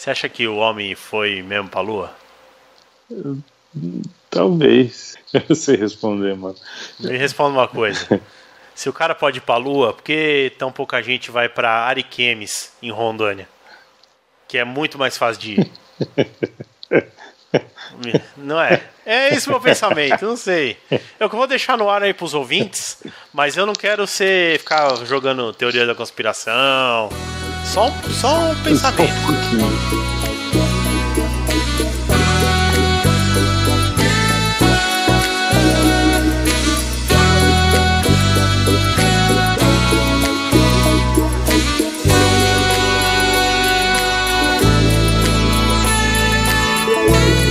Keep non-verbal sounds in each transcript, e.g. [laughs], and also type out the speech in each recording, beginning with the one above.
Você acha que o homem foi mesmo pra lua? Talvez. [laughs] Eu sei responder, mano. Me responda uma coisa. Se o cara pode ir pra lua, por que tão pouca gente vai pra Ariquemes, em Rondônia? Que é muito mais fácil de ir. Não é? É esse meu pensamento, não sei. Eu vou deixar no ar aí pros ouvintes, mas eu não quero ser ficar jogando teoria da conspiração. Só, só um pensamento. Só um pouquinho.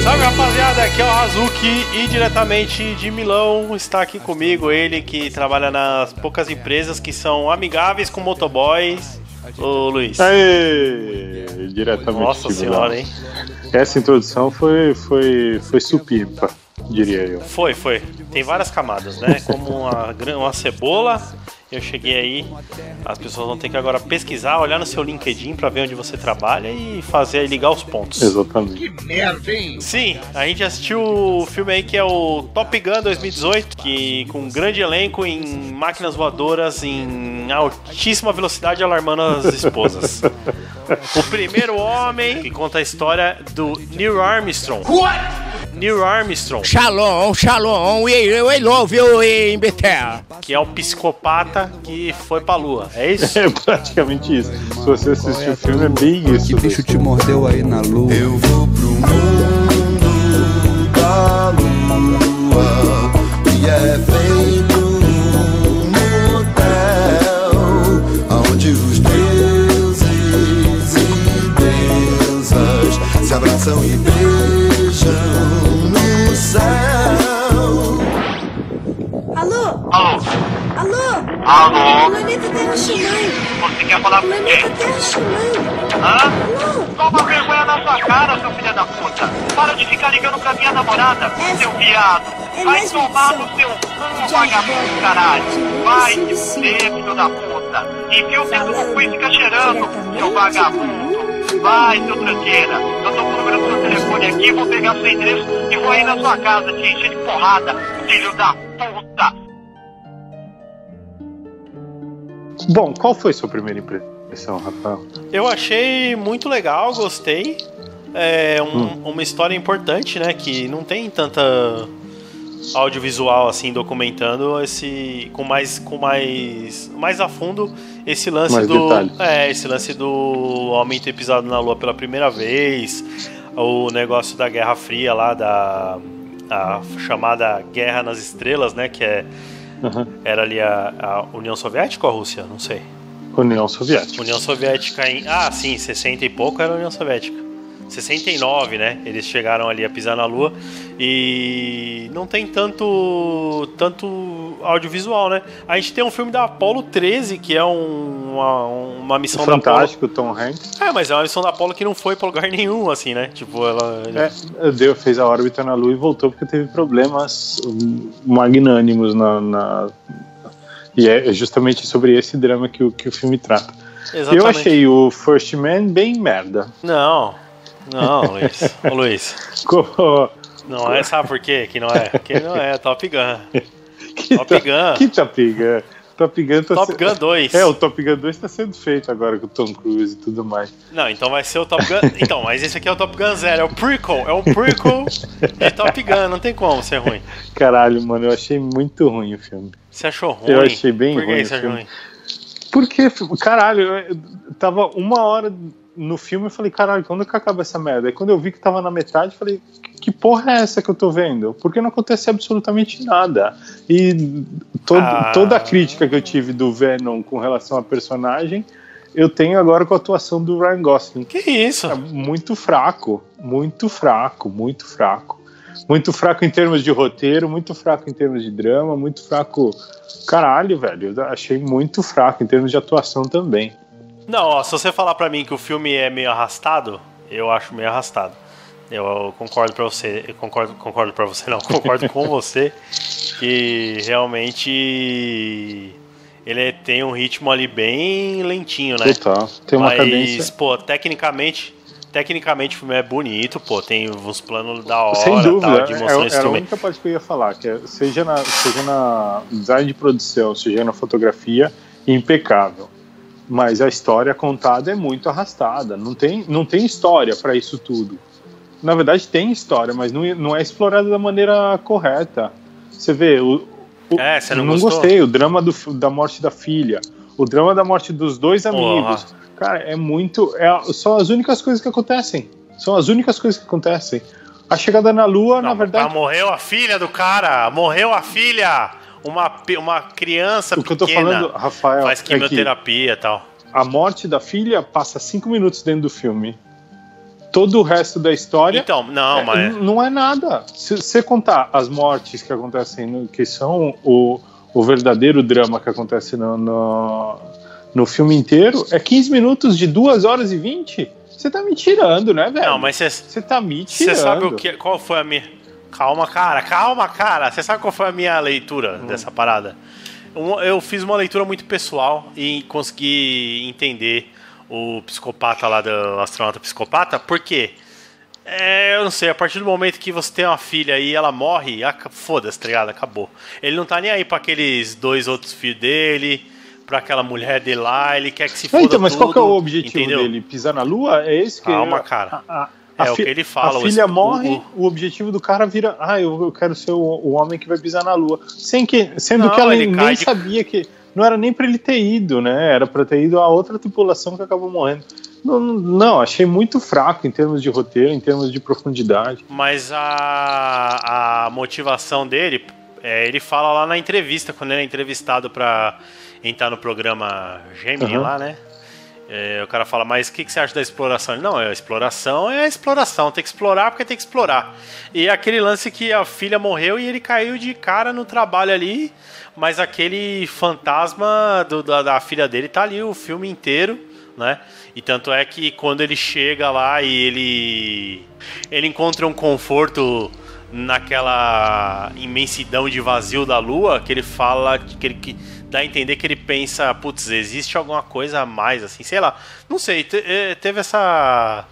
Salve rapaziada, aqui é o Hazuki e diretamente de Milão está aqui comigo ele que trabalha nas poucas empresas que são amigáveis com motoboys, o Luiz. Aê! Diretamente Nossa senhora, hein? Essa introdução foi, foi, foi supimpa, diria eu. Foi, foi. Tem várias camadas, né? Como uma, uma cebola. Eu cheguei aí, as pessoas vão ter que agora pesquisar, olhar no seu LinkedIn pra ver onde você trabalha e fazer aí ligar os pontos. Exatamente. Sim, a gente assistiu o filme aí que é o Top Gun 2018, que com um grande elenco em máquinas voadoras em altíssima velocidade alarmando as esposas. o primeiro homem que conta a história do Neil Armstrong. Neil Armstrong, Shalom, shalom, e eu, love you in Betel. que é um psicopata que foi pra lua. É isso? É praticamente isso. Se você assistir o filme, é bem isso. Que bicho te mordeu aí na lua? Eu vou pro mundo da lua e é feito um motel onde os deuses e deusas se abraçam e beijam Alô? Planeta Terra Ximã. Você quer falar com quem? Planeta Terra Ximã. Hã? Alô? Toma vergonha na sua cara, seu filho da puta! Para de ficar ligando pra minha namorada, É- seu viado! é Vai tomar no seu cu, vagabundo, caralho! Vai sim. fuder, filho da puta! Enfia o dedo no cu e fica cheirando, seu do vagabundo! Vai, seu tranqueira! Eu tô com o número do seu telefone aqui, vou pegar seu endereço e vou aí na sua casa te encher de porrada, filho da puta! Bom, qual foi sua primeira impressão, Rafael? Eu achei muito legal, gostei. É um- uma história importante, né? Que não tem tanta audiovisual assim documentando esse com mais com mais mais a fundo esse lance Mais do detalhes. é esse lance do homem ter pisado na lua pela primeira vez o negócio da Guerra Fria lá da a chamada Guerra nas Estrelas né que é Uhum. era ali a, a União Soviética ou a Rússia não sei União Soviética. União Soviética em. Ah, sim, 60 e pouco era a União Soviética. 69, né? Eles chegaram ali a pisar na Lua e não tem tanto tanto audiovisual, né? A gente tem um filme da Apollo 13 que é um- uma, uma missão da Fantástico, Tom Hanks. Apollo. É, mas é uma missão da Apollo que não foi pra lugar nenhum, assim, né? Tipo, ela. É, deu, fez a órbita na Lua e voltou porque teve problemas magnânimos na, na- E é justamente sobre esse drama que o, que o filme trata. Exatamente. Eu achei o First Man bem merda. Não. Não, Luiz. Ô, Luiz. Co- Não é, sabe por quê? Que não é? Que não é Top Gun. [laughs] Que Top Gun. Que Top Gun? Top Gun tá Top se- Gun 2. É, o Top Gun 2 tá sendo feito agora com o Tom Cruise e tudo mais. Não, então vai ser o Top Gun. Então, mas esse aqui é o Top Gun Zero, é o prequel, é o prequel de Top Gun, não tem como ser ruim. Caralho, mano, eu achei muito ruim o filme. Você achou ruim? Eu achei bem Por que ruim você o achou filme. ruim? Porque, caralho, eu tava uma hora no filme eu falei, caralho, quando que acaba essa merda? Aí quando eu vi que tava na metade, eu falei, que porra é essa que eu tô vendo? Porque não acontece absolutamente nada. E to Ah. toda a crítica que eu tive do Venom com relação à personagem, eu tenho agora com a atuação do Ryan Gosling. Que isso? É muito fraco, muito fraco, muito fraco. Muito fraco em termos de roteiro, muito fraco em termos de drama, muito fraco. Caralho, velho, eu achei muito fraco em termos de atuação também. Não, ó, se você falar pra mim que o filme é meio arrastado, eu acho meio arrastado. Eu concordo pra você, eu concordo, concordo para você [laughs] não, concordo com você que realmente ele tem um ritmo ali bem lentinho, né? Total. Tem uma Mas, cadência. pô, tecnicamente, tecnicamente o filme é bonito, pô, tem uns planos da hora, Sem dúvida, tal, de é- mostrar era a única parte que eu ia falar, que é, seja, na, seja na design de produção, seja na fotografia, impecável. Mas a história contada é muito arrastada, não tem, não tem história para isso tudo. Na verdade tem história, mas não, não é explorada da maneira correta. Você vê, o, o- É, você não não gostei, o drama do da morte da filha, o drama da morte dos dois amigos. Cara, é muito. É, são as únicas coisas que acontecem. São as únicas coisas que acontecem. A chegada na Lua, na Não, verdade. ah, morreu a filha do cara! Morreu a filha! Uma, uma criança O que eu tô pequena falando, Rafael, faz é quimioterapia e tal. a morte da filha passa cinco minutos dentro do filme. Todo o resto da história Então, não, é, mas. não é nada. Se você contar as mortes que acontecem, que são o, o verdadeiro drama que acontece no, no, no filme inteiro, é 15 minutos de 2 horas e 20. Você tá me tirando, né, velho? Não, mas você Você tá me tirando. Você sabe o que, qual foi a minha. Calma, cara, calma, cara. Você sabe qual foi a minha leitura Hum. dessa parada? Um- Eu fiz uma leitura muito pessoal e consegui entender o psicopata lá do astronauta psicopata, por quê? É, eu não sei, a partir do momento que você tem uma filha e ela morre, foda-se, tá ligado? Acabou. Ele não tá nem aí pra aqueles dois outros filhos dele, pra aquela mulher dele lá, ele quer que se foda então, mas qual que é o tudo, objetivo entendeu? dele? Pisar na Lua? É esse que Calma, cara. A, a- É o que ele fala, A o filha es- morre, o- o, objetivo do cara vira. Ah, eu, eu quero ser o, o homem que vai pisar na Lua. Sem que, sendo Não, que ela ele nem de- sabia que. Não era nem pra ele ter ido, né? Era pra ter ido a outra tripulação que acabou morrendo. Não, não, achei muito fraco em termos de roteiro, em termos de profundidade. Mas a, a motivação dele, é, ele fala lá na entrevista, quando ele é entrevistado pra entrar no programa Gemini Uhum. lá, né? É, o cara fala, mas o que, que você acha da exploração? Ele, não, a exploração é a exploração, tem que explorar porque tem que explorar. E é aquele lance que a filha morreu e ele caiu de cara no trabalho ali, mas aquele fantasma do- da, da filha dele tá ali o filme inteiro, né? E tanto é que quando ele chega lá e ele ele encontra um conforto naquela imensidão de vazio da lua, que ele fala que ele que dá a entender que ele pensa, putz, existe alguma coisa a mais assim, sei lá. Não sei, te- eh, teve essa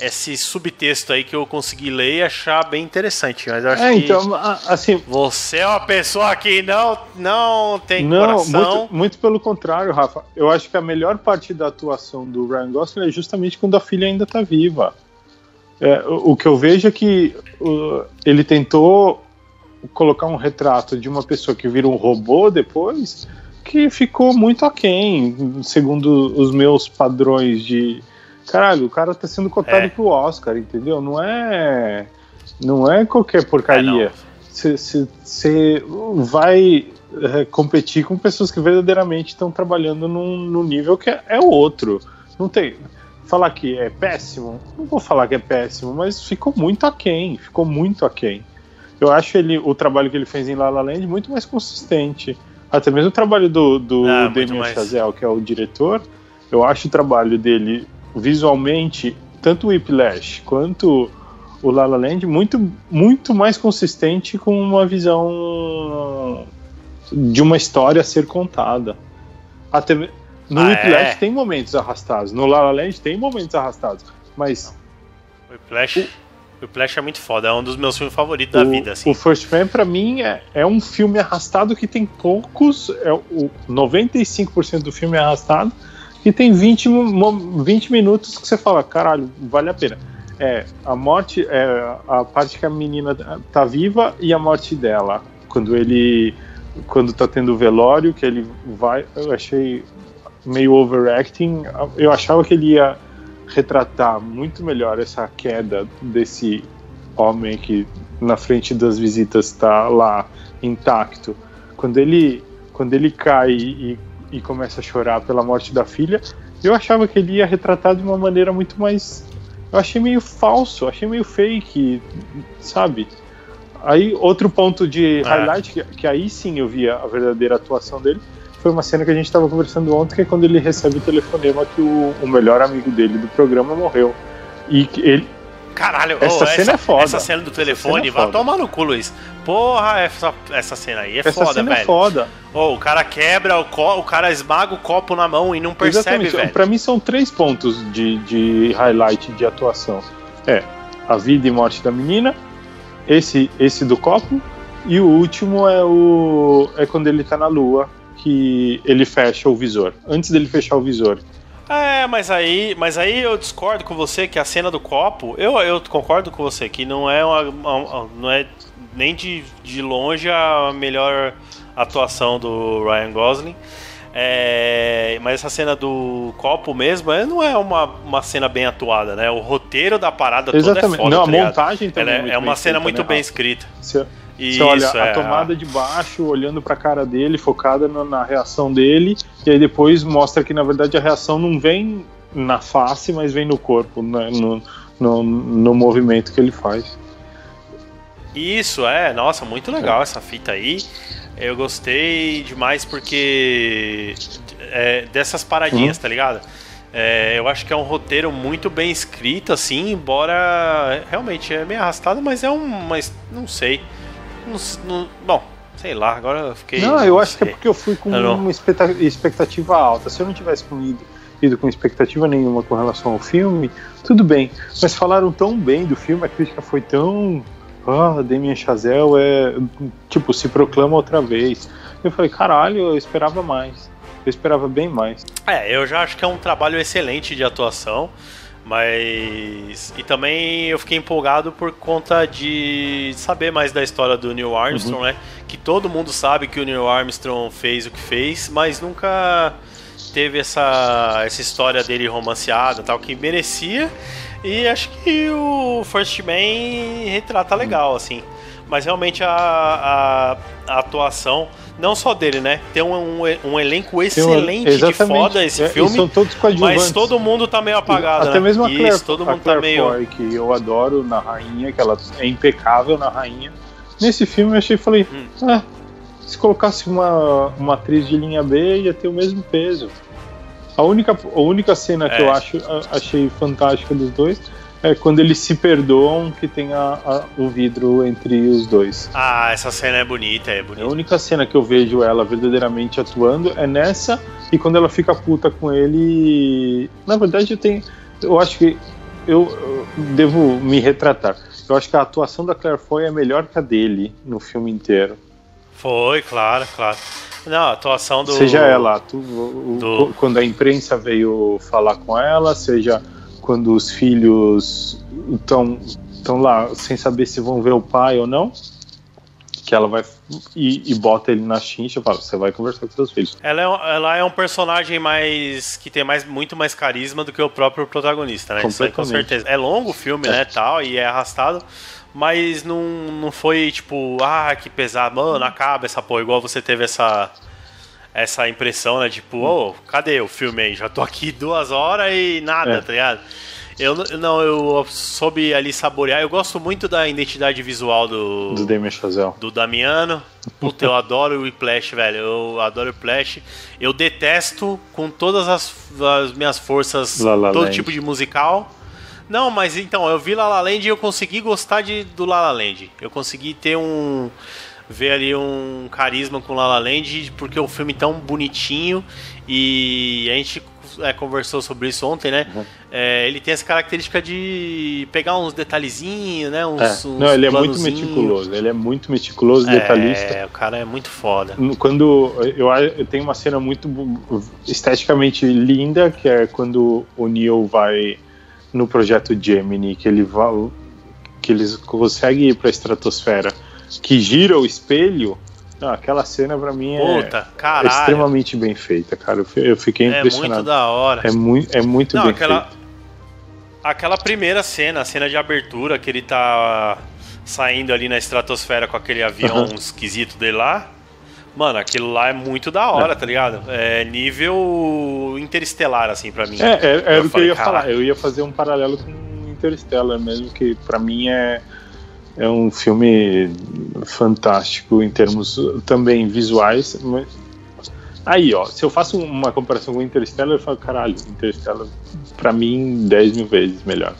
esse subtexto aí que eu consegui ler e achar bem interessante, mas eu acho É, que então, a- assim, você é uma pessoa que não não tem Não, coração. muito, muito pelo contrário, Rafa. Eu acho que a melhor parte da atuação do Ryan Gosling é justamente quando a filha ainda tá viva. É, o, o que eu vejo é que uh, ele tentou colocar um retrato de uma pessoa que vira um robô depois que ficou muito aquém, segundo os meus padrões de. Caralho, o cara tá sendo cotado É. pro Oscar, entendeu? Não é. Não é qualquer É, porcaria você vai é, competir com pessoas que verdadeiramente estão trabalhando num, num nível que é, é outro. Não tem. Falar que é péssimo, não vou falar que é péssimo, mas ficou muito aquém, ficou muito aquém. Eu acho ele, o trabalho que ele fez em La La Land muito mais consistente. Até mesmo o trabalho do, do Ah, Damien. Chazelle, que é o diretor, eu acho o trabalho dele visualmente, tanto o Whiplash quanto o La La Land, muito, muito mais consistente com uma visão de uma história a ser contada. Até no Ah, Whiplash é? tem momentos arrastados, no La La Land tem momentos arrastados, mas O Flash, o Flash é muito foda, é um dos meus filmes favoritos da o, vida, assim. o First Man, pra mim, é, é um filme arrastado que tem poucos. É, o 95% do filme é arrastado, que tem 20, mo- 20 minutos que você fala, caralho, vale a pena. É, a morte, é, a parte que a menina tá viva e a morte dela. Quando ele. Quando tá tendo o velório, que ele vai. Eu achei meio overacting. Eu achava que ele ia retratar muito melhor essa queda desse homem que na frente das visitas está lá intacto. Quando ele quando ele cai e, e começa a chorar pela morte da filha, eu achava que ele ia retratar de uma maneira muito mais eu achei meio falso, achei meio fake, sabe? Aí outro ponto de É. highlight que, que aí sim eu via a verdadeira atuação dele foi uma cena que a gente estava conversando ontem, que é quando ele recebe o telefonema que o, o melhor amigo dele do programa morreu. E que ele, Caralho, Essa ô, cena é foda. Essa cena do telefone, cena é vai tomar no cu, Luiz. Porra, essa, essa cena aí é Essa foda, cena velho. é foda. Ô, o cara quebra o co o cara esmaga o copo na mão e não percebe, Exatamente. velho. Pra mim são três pontos de, de highlight de atuação. É a vida e morte da menina, esse, esse do copo, e o último é o é quando ele tá na lua, que ele fecha o visor. Antes dele fechar o visor. É, mas aí, mas aí eu discordo com você que a cena do copo, eu, eu concordo com você que não é uma, uma- não é nem de, de longe a melhor atuação do Ryan Gosling. É, mas essa cena do copo mesmo é, não é uma, uma cena bem atuada, né? O roteiro da parada toda Exatamente. é foda, não, tá a ligado? montagem também é, é uma cena muito né, bem escrita. Você, Isso, você olha é, a tomada de baixo, olhando pra cara dele, focada na, na reação dele, e aí depois mostra que na verdade a reação não vem na face, mas vem no corpo, né, no, no, no movimento que ele faz. Isso, é, nossa, muito legal essa fita aí. Eu gostei demais porque é, dessas paradinhas, tá ligado? É, eu acho que é um roteiro muito bem escrito, assim, embora realmente é meio arrastado, mas é um. Mas não sei. Não, não- bom, sei lá, agora eu fiquei. Não, eu acho que é porque eu fui com não. uma expecta- expectativa alta. Se eu não tivesse ido, ido com expectativa nenhuma com relação ao filme, tudo bem. Mas falaram tão bem do filme, a crítica foi tão. Ah, Damien Chazelle é. Tipo, se proclama outra vez. Eu falei, caralho, eu esperava mais. Eu esperava bem mais. É, eu já acho que é um trabalho excelente de atuação, mas. E também eu fiquei empolgado por conta de saber mais da história do Neil Armstrong, Uhum. né? Que todo mundo sabe que o Neil Armstrong fez o que fez, mas nunca teve essa, essa história dele romanceada tal, que merecia. E acho que o First Man retrata legal, assim. Mas realmente a, a, a atuação, não só dele, né? Tem um, um, um elenco Tem um- excelente de foda esse É, filme. são todos coadjuvantes. Mas todo mundo tá meio apagado, Até né? mesmo a Claire, Isso, todo a mundo tá Claire meio. Foy, que eu adoro na Rainha, que ela é impecável na Rainha. Nesse filme eu achei, falei, Hum. ah, se colocasse uma, uma atriz de linha B ia ter o mesmo peso. A única, a única cena que É. eu acho, a- achei fantástica dos dois é quando eles se perdoam que tem a- a- o vidro entre os dois. Ah, essa cena é bonita, é A bonita. única cena que eu vejo ela verdadeiramente atuando é nessa e quando ela fica puta com ele. Na verdade, eu tenho. Eu acho que eu, eu devo me retratar. Eu acho que a atuação da Claire Foy é melhor que a dele no filme inteiro. Foi, claro, claro. Não, a atuação do. Seja ela, tu- o- do- quando a imprensa veio falar com ela, seja quando os filhos estão lá sem saber se vão ver o pai ou não, que ela vai e, e bota ele na chincha e fala: você vai conversar com seus filhos. Ela é, um- ela é um personagem mais. que tem mais, muito mais carisma do que o próprio protagonista, né? Isso aí com certeza. É longo o filme, né? Tal, e é arrastado. Mas não, não foi tipo, ah, que pesado, mano, acaba essa porra, igual você teve essa. Essa impressão, né? Tipo, ô, cadê o filme aí? Já tô aqui duas horas e nada, É. tá ligado? Eu não, eu soube ali saborear. Eu gosto muito da identidade visual do, Do Damien Chazelle. do Damiano. Puta, eu adoro o Whiplash, velho. Eu adoro o Whiplash. Eu detesto com todas as, as minhas forças La La todo Land. tipo de musical. Não, mas então, eu vi La La Land e eu consegui gostar de, do La La Land. Eu consegui ter um... ver ali um carisma com La La Land, porque é um filme tão bonitinho e a gente é, conversou sobre isso ontem, né? Uhum. É, ele tem essa característica de pegar uns detalhezinhos, né? Uns, É. uns Não, ele é muito meticuloso. Ele é muito meticuloso, detalhista. É, o cara é muito foda. Quando eu, eu tenho uma cena muito esteticamente linda, que é quando o Neo vai no projeto Gemini, que ele vai, que eles conseguem ir para a estratosfera, que gira o espelho. Não, aquela cena pra mim é, Puta, é extremamente bem feita, cara. Eu, fi- eu fiquei É muito impressionado. da hora. É muito, é muito Não, bem aquela, feito. aquela primeira cena, a cena de abertura, que ele tá saindo ali na estratosfera com aquele avião Aham. esquisito dele lá. Mano, aquilo lá é muito da hora, tá ligado? É nível interestelar, assim, pra mim. É, é, era o que eu ia falar. "Caralho". Eu ia fazer um paralelo com Interstellar mesmo, que pra mim é, é um filme fantástico em termos também visuais. Mas... Aí, ó, se eu faço uma comparação com Interstellar, eu falo, caralho, Interstellar pra mim 10 mil vezes melhor.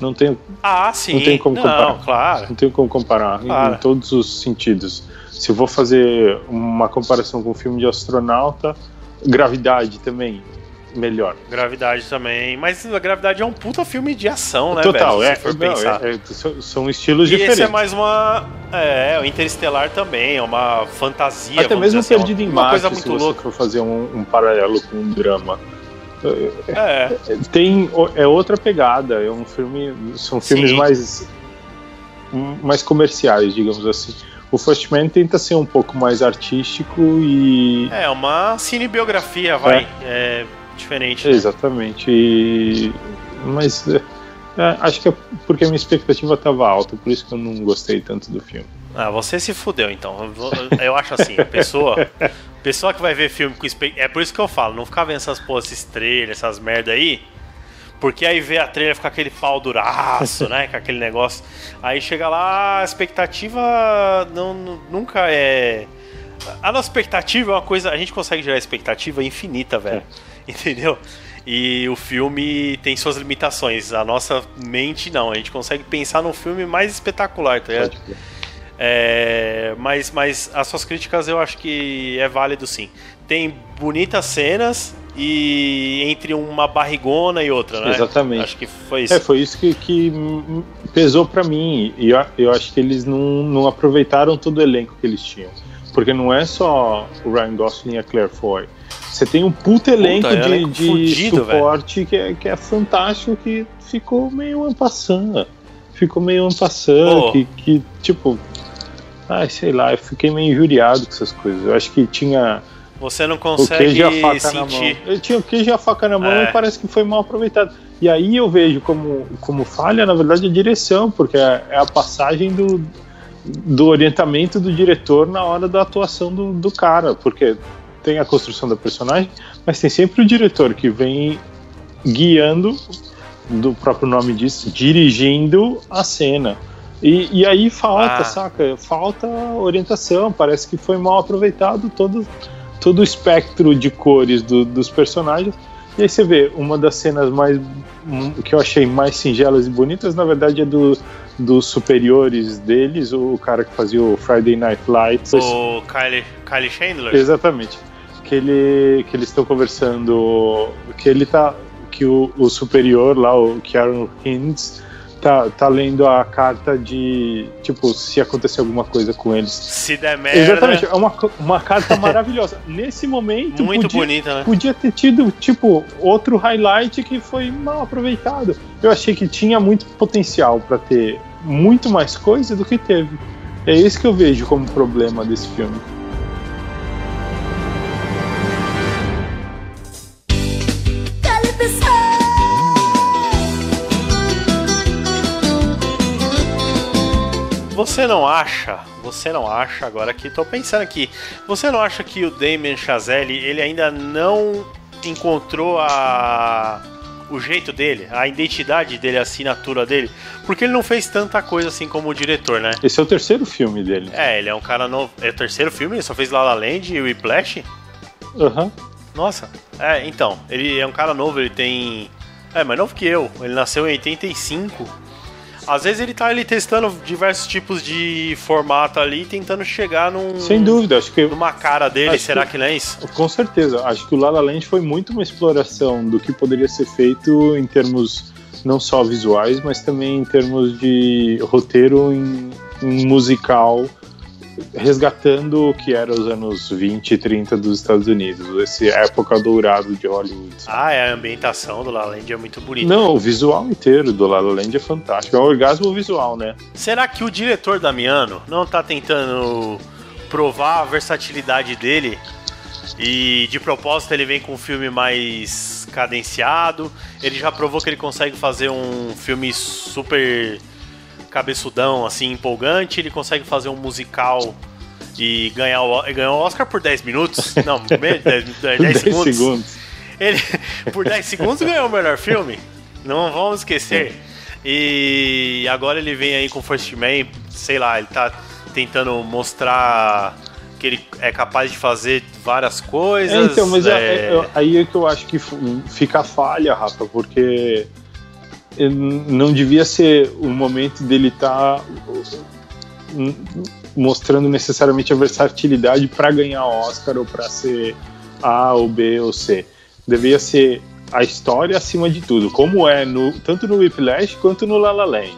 Não tem, Ah, sim. não tem como Não, comparar. claro. Não tem como comparar em- Claro. em todos os sentidos. Se eu vou fazer uma comparação com um filme de astronauta, Gravidade também, melhor. Gravidade também. Mas a Gravidade é um puta filme de ação, né, Total, velho? é, Se pensar. é- é- são- estilos E diferentes. esse é mais uma. É, o Interestelar também, é uma fantasia. Até mesmo dizer assim, Perdido em uma Marte, coisa se muito você louca. for fazer um, um paralelo com um drama. É, Tem, é outra pegada, é um filme, são filmes Sim. mais mais comerciais, digamos assim. O First Man tenta ser um pouco mais artístico e é uma cinebiografia, vai. É, diferente. né? exatamente. E- mas é, é, acho que é porque a minha expectativa estava alta, por isso que eu não gostei tanto do filme. Ah, você se fudeu então. Eu acho assim, a pessoa. [laughs] Pessoa que vai ver filme com expect... É por isso que eu falo, não ficar vendo essas porra, esses trailers, essas merda aí. Porque aí vê a trailer fica aquele pau duraço, né? Com aquele negócio. Aí chega lá, a expectativa não, nu- nunca é. A nossa expectativa é uma coisa. A gente consegue gerar expectativa infinita, velho. [laughs] Entendeu? E o filme tem suas limitações. A nossa mente não. A gente consegue pensar num filme mais espetacular, tá ligado? É, mas, mas as suas críticas eu acho que é válido sim. Tem bonitas cenas e entre uma barrigona e outra, né? Exatamente. Acho que foi isso. É, foi isso que, que pesou pra mim. E eu, eu acho que eles não, não aproveitaram todo o elenco que eles tinham. Porque não é só o Ryan Gosling e a Claire Foy. Você tem um puto elenco é de, elenco de fudido, suporte que é, que é fantástico, que ficou meio ampassando. Ficou meio ampassando, Pô. que, que, tipo. Ai, sei lá, eu fiquei meio injuriado com essas coisas. Eu acho que tinha Você não o consegue queijo a faca na mão. sentir. Ele tinha o queijo e a faca na mão É. e parece que foi mal aproveitado. E aí eu vejo como, como falha, na verdade, a direção, porque é, é a passagem do, do orientamento do diretor na hora da atuação do, do cara. Porque tem a construção da personagem, mas tem sempre o diretor que vem guiando, do próprio nome diz, dirigindo a cena. E, e aí falta, Ah. saca? Falta orientação, parece que foi mal aproveitado todo, todo o espectro de cores do- dos personagens. E aí você vê, uma das cenas mais hum, que eu achei mais singelas e bonitas, na verdade, é do, dos superiores deles, o cara que fazia o Friday Night Lights. O Kylie, Kylie Chandler. Exatamente. Que, ele, que eles estão conversando. Que ele tá. Que o, o superior lá, o Kieran Hines, tá, tá lendo a carta de. Tipo, se acontecer alguma coisa com eles. Se der merda. Exatamente, é uma, uma carta [laughs] maravilhosa. Nesse momento, Muito podia, bonita, né? podia ter tido, tipo, outro highlight que foi mal aproveitado. Eu achei que tinha muito potencial para ter muito mais coisa do que teve. É isso que eu vejo como problema desse filme. Você não acha, você não acha, agora que tô pensando aqui, você não acha que o Damien Chazelle, ele ainda não encontrou a o jeito dele, a identidade dele, a assinatura dele, porque ele não fez tanta coisa assim como o diretor, né? Esse é o terceiro filme dele. É, ele é um cara novo. É o terceiro filme, ele só fez La La Land e Whiplash? Aham. Nossa. É, então, ele é um cara novo, ele tem. É, mais novo que eu. Ele nasceu em 85. Às vezes ele tá ali testando diversos tipos de formato ali, tentando chegar num. Sem dúvida, acho que Numa cara dele, será que- que não é isso? Com certeza, acho que o La La Land foi muito uma exploração do que poderia ser feito em termos não só visuais, mas também em termos de roteiro em, em musical, resgatando o que era os anos 20 e 30 dos Estados Unidos, essa época dourada de Hollywood. Ah, é, a ambientação do La La Land é muito bonita. Não, o visual inteiro do La Land é fantástico, é um orgasmo visual, né? Será que o diretor Damiano não tá tentando provar a versatilidade dele? E de propósito ele vem com um filme mais cadenciado. Ele já provou que ele consegue fazer um filme super cabeçudão, assim, empolgante. Ele consegue fazer um musical e ganhar o, ganhar o Oscar por 10 minutos. [laughs] Não, 10, 10, 10 segundos. Ele, por 10 segundos, ganhou o melhor filme. Não vamos esquecer. E agora ele vem aí com First Man, sei lá, ele tá tentando mostrar que ele é capaz de fazer várias coisas. É, então, mas é- é, é- aí é que eu acho que fica a falha, Rafa, porque não devia ser o momento dele estar mostrando necessariamente a versatilidade para ganhar Oscar ou para ser A ou B ou C. Devia ser a história acima de tudo, como é no, tanto no Whiplash quanto no La La Land.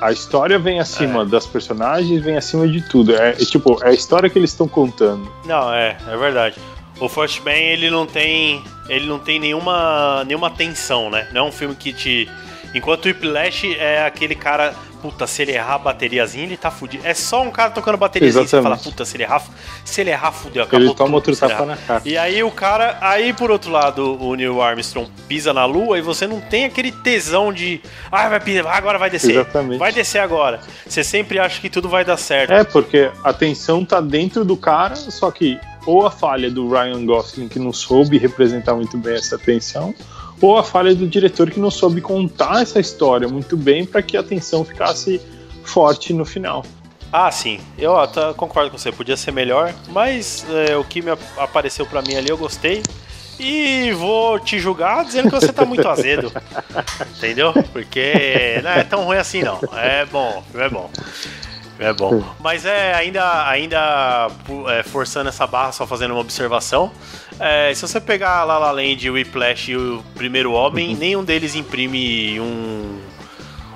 A história vem acima É. das personagens, vem acima de tudo. É, é tipo, é a história que eles estão contando. Não, é, é verdade. O First Man, ele não tem. Ele não tem nenhuma. nenhuma tensão, né? Não é um filme que te. Enquanto o Whiplash é aquele cara. Puta, se ele errar a bateriazinha, ele tá fudido. É só um cara tocando bateriazinha. Você fala, Exatamente. puta, se ele errar. Se ele errar, fudeu, acabou. Ele toma tudo, outro tapa na cara. E aí o cara, aí por outro lado, o Neil Armstrong pisa na lua e você não tem aquele tesão de, ah, vai pisar, agora vai descer. Exatamente. Vai descer agora. Você sempre acha que tudo vai dar certo. É, porque a tensão tá dentro do cara, só que ou a falha do Ryan Gosling que não soube representar muito bem essa tensão, ou a falha do diretor que não soube contar essa história muito bem para que a tensão ficasse forte no final. Ah, sim. Eu ó, tá- concordo com você. Podia ser melhor, mas é, o que me ap- apareceu pra mim ali eu gostei. E vou te julgar dizendo que você tá muito azedo. [laughs] Entendeu? Porque não é tão ruim assim, não. É bom, é bom. É bom. Mas é, ainda, ainda é, forçando essa barra, só fazendo uma observação. é, se você pegar La La Land, o Whiplash e o Primeiro Homem, nenhum deles imprime um,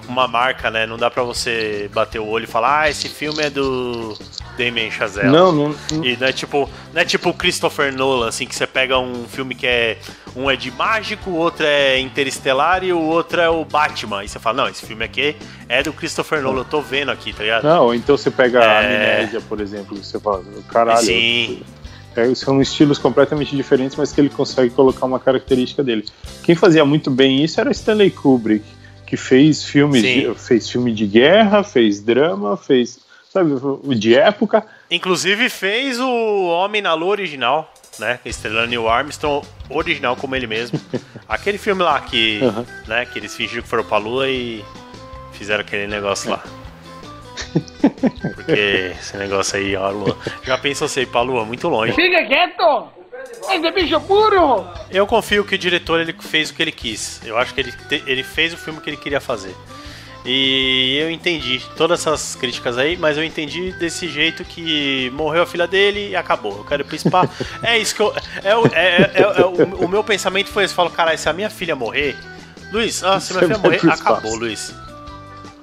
uma marca, né? Não dá pra você bater o olho e falar, ah, esse filme é do Damien Chazelle. Não, não, não- E não é tipo, não é tipo o Christopher Nolan, assim, que você pega um filme que é. Um é de mágico, o outro é interestelar e o outro é o Batman. E você fala, não, esse filme aqui é do Christopher Nolan, eu tô vendo aqui, tá ligado? não, então você pega a É. Amnésia, por exemplo, que você fala, caralho, Sim. É, são estilos completamente diferentes, mas que ele consegue colocar uma característica dele. Quem fazia muito bem isso era Stanley Kubrick, que fez filmes, de, fez filme de guerra, fez drama, fez, sabe, o de época. Inclusive fez o Homem na Lua original, né? Estrelando Neil Armstrong, original como ele mesmo. [laughs] Aquele filme lá que, Uhum. né, que eles fingiram que foram pra Lua e fizeram aquele negócio lá. [laughs] Porque esse negócio aí, ó, a Lua. Já pensou você ir pra Lua? Muito longe. Fica quieto! Esse bicho burro! Eu confio que o diretor ele fez o que ele quis. Eu acho que ele, te- ele fez o filme que ele queria fazer. E eu entendi todas essas críticas aí, mas eu entendi desse jeito que morreu a filha dele e acabou. Eu quero ir pro spa. [laughs] é isso que eu. É, o- é- é- é o, o meu pensamento foi esse: eu falo, cara, se a minha filha morrer. Luiz, ah, se minha filha morrer, espaço. acabou, Luiz.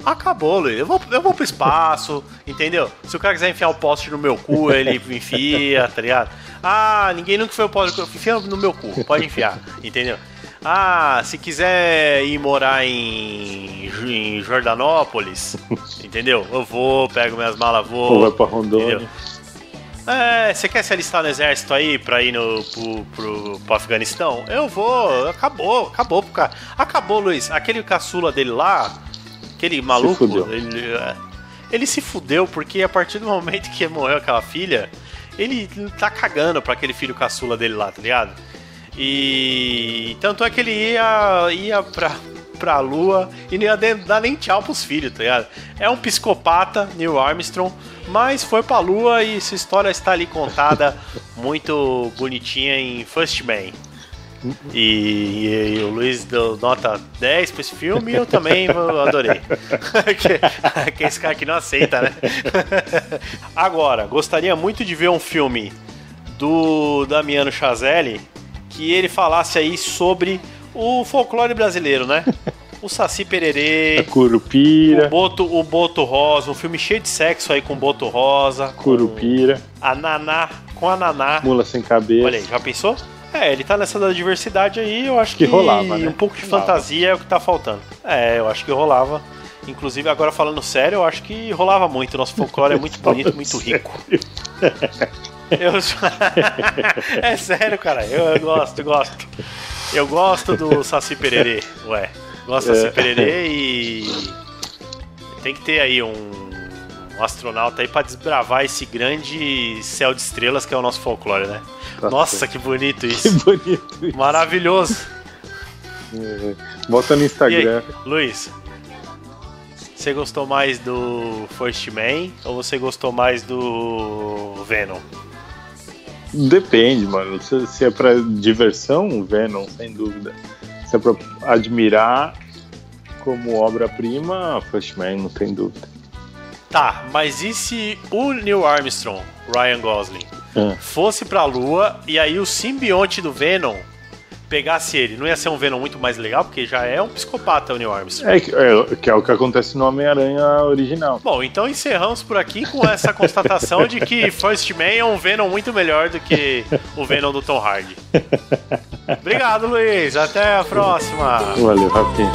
Acabou, Luiz. Eu vou, eu vou pro espaço, entendeu? Se o cara quiser enfiar um poste no meu cu, ele [laughs] enfia, tá ligado? Ah, ninguém nunca foi o poste. Enfia no meu cu, pode enfiar, entendeu? Ah, se quiser ir morar em, em Jordanópolis, [laughs] entendeu? Eu vou, pego minhas malas, vou. Ou vai pra Rondônia. entendeu? É, você quer se alistar no exército aí pra ir no, pro, pro, pro Afeganistão? Eu vou, acabou, acabou pro cara. Acabou, Luiz. Aquele caçula dele lá, aquele maluco, ele, é, ele se fudeu porque a partir do momento que morreu aquela filha, ele tá cagando pra aquele filho caçula dele lá, tá ligado? E tanto é que ele ia, ia pra, pra lua e não ia dar nem tchau pros filhos, tá ligado? É um psicopata, Neil Armstrong, mas foi pra lua e sua história está ali contada [laughs] muito bonitinha em First Man. E, e o Luiz deu nota 10 pra esse filme e eu também adorei. [laughs] que, que esse cara que não aceita, né? [laughs] Agora, gostaria muito de ver um filme do Damiano Chazelle que ele falasse aí sobre o folclore brasileiro, né? [laughs] O Saci Pererê, A o Curupira, Boto, o Boto Rosa, um filme cheio de sexo aí com Boto Rosa, Curupira, a Naná, com a Naná. Mula Sem Cabeça. Olha aí, já pensou? É, ele tá nessa da diversidade aí, eu acho que, Que rolava, né? um pouco de Rolava. fantasia é o que tá faltando. É, eu acho que rolava. Inclusive, agora falando sério, eu acho que rolava muito. Nosso folclore é muito [laughs] bonito, muito rico. [laughs] Eu... [laughs] é sério, cara. Eu, eu gosto, gosto. Eu gosto do Saci Pererê, ué. Gosto do Saci É. Pererê e. Tem que ter aí um, um astronauta aí pra desbravar esse grande céu de estrelas que é o nosso folclore, né? Nossa, que bonito Que isso. bonito isso. Maravilhoso. É. Bota no E aí, Instagram. Luiz? Você gostou mais do First Man ou você gostou mais do Venom? Depende, mano. Se, se é pra diversão, Venom, sem dúvida. Se é pra admirar, como obra-prima, First Man, não tem dúvida. Tá, mas e se o Neil Armstrong, Ryan Gosling, É. fosse pra Lua e aí o simbionte do Venom pegasse ele? Não ia ser um Venom muito mais legal? Porque já é um psicopata o Neil Armstrong. É, que- é, que é o que acontece no Homem-Aranha original. Bom, então encerramos por aqui com essa constatação de que First Man é um Venom muito melhor do que o Venom do Tom Hardy. Obrigado, Luiz. Até a próxima. Valeu, Rafinha.